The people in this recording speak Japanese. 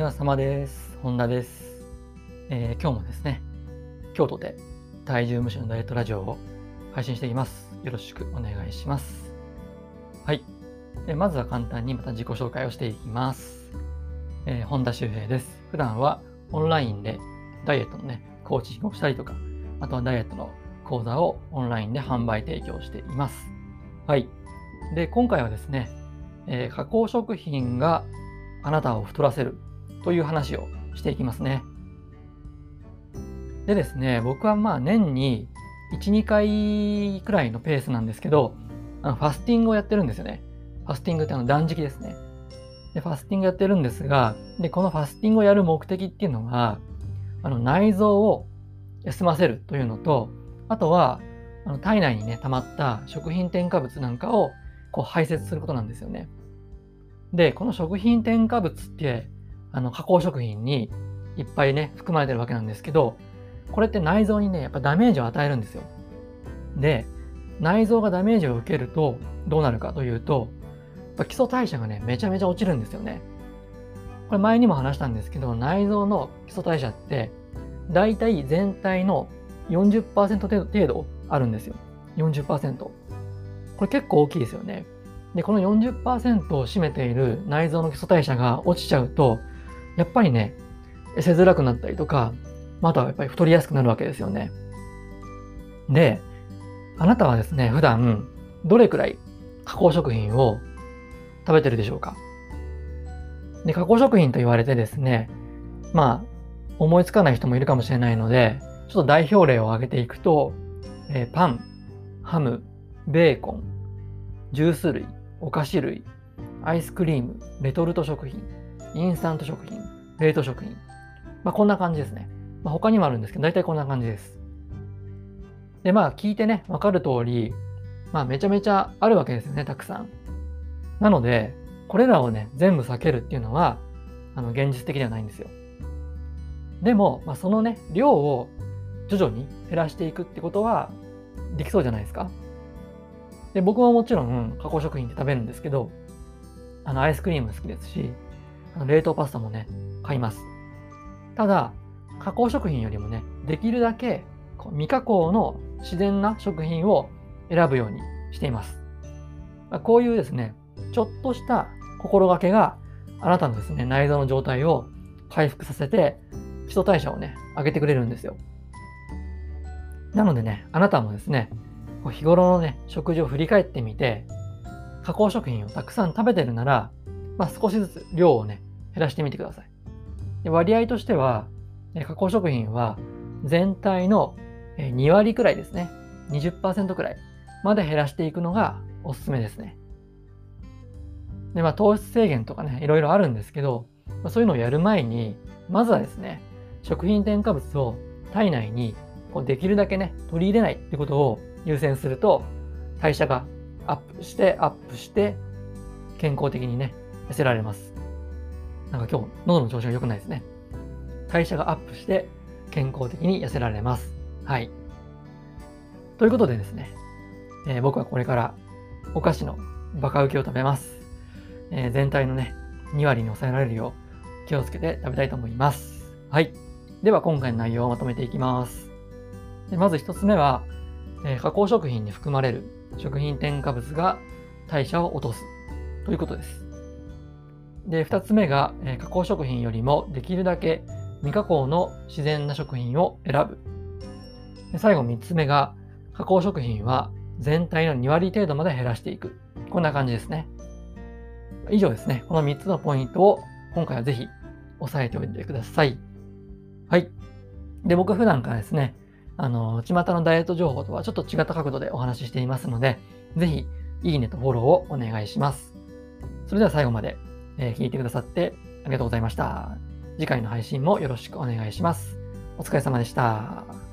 世話様です。本田です、えー今日もですね、京都で体重無視のダイエットラジオを配信していきます。よろしくお願いします。はい。えーまずは簡単にまた自己紹介をしていきます。えー本田修平です。普段はオンラインでダイエットのね、コーチングをしたりとか、あとはダイエットの講座をオンラインで販売提供しています。はい。で、今回はですね、え加工食品があなたを太らせるという話をしていきますね。でですね、僕はまあ年に1、2回くらいのペースなんですけど、あのファスティングをやってるんですよね。ファスティングってあの断食ですね。で、ファスティングやってるんですが、で、このファスティングをやる目的っていうのが、あの内臓を休ませるというのと、あとはあの体内にね、溜まった食品添加物なんかをこう排泄することなんですよね。で、この食品添加物って、あの加工食品にいっぱいね、含まれてるわけなんですけど、これって内臓にね、やっぱダメージを与えるんですよ。で、内臓がダメージを受けるとどうなるかというと、やっぱ基礎代謝がね、めちゃめちゃ落ちるんですよね。これ前にも話したんですけど、内臓の基礎代謝って、だいたい全体の40%程度程度あるんですよ。40%。これ結構大きいですよね。で、この40%を占めている内臓の基礎代謝が落ちちゃうと、やっぱりね、痩せづらくなったりとか、またはやっぱり太りやすくなるわけですよね。で、あなたはですね、普段どれくらい加工食品を食べてるでしょうか？で、加工食品と言われてですね、まあ、思いつかない人もいるかもしれないので、ちょっと代表例を挙げていくと、えーパン、ハム、ベーコン、ジュース類、お菓子類、アイスクリーム、レトルト食品、インスタント食品、冷凍食品。まあこんな感じですね。まあ、他にもあるんですけど、大体こんな感じです。で、まあ聞いてね、わかる通り、まあめちゃめちゃあるわけですよね、たくさん。なので、これらをね、全部避けるっていうのは、あの、現実的ではないんですよ。でも、まあ、そのね、量を徐々に減らしていくってことはできそうじゃないですか。で、僕はもちろん加工食品って食べるんですけど、あの、アイスクリーム好きですし、冷凍パスタもね、買います。ただ、加工食品よりもね、できるだけ未加工の自然な食品を選ぶようにしています。こういうですね、ちょっとした心がけがあなたのですね、内臓の状態を回復させて、基礎代謝をね、上げてくれるんですよ。なのでね、あなたもですね、日頃のね、食事を振り返ってみて、加工食品をたくさん食べてるなら、まあ、少しずつ量をね、減らしてみてください。で割合としては、加工食品は全体の2割くらいですね。20%くらいまで減らしていくのがおすすめですね。で、まあ、糖質制限とかね、いろいろあるんですけど、まそういうのをやる前に、まずはですね、食品添加物を体内にこうできるだけね、取り入れないってことを優先すると、代謝がアップして、アップして、健康的にね、痩せられます。なんか今日、喉の調子が良くないですね。代謝がアップして、健康的に痩せられます。はい。ということでですね、えー僕はこれからお菓子のバカウケを食べます。えー全体のね、2割に抑えられるよう気をつけて食べたいと思います。はい。では今回の内容をまとめていきます。でまず1つ目は、えー加工食品に含まれる食品添加物が代謝を落とすということです。で、2つ目が、え加工食品よりもできるだけ未加工の自然な食品を選ぶ。で最後3つ目が、加工食品は全体の2割程度まで減らしていく。こんな感じですね。以上ですね。この3つのポイントを今回はぜひ押さえておいてください。はい。で、僕普段からですね、あの、巷のダイエット情報とはちょっと違った角度でお話ししていますので、ぜひ、いいねとフォローをお願いします。それでは最後まで、えー聞いてくださってありがとうございました。次回の配信もよろしくお願いします。お疲れ様でした。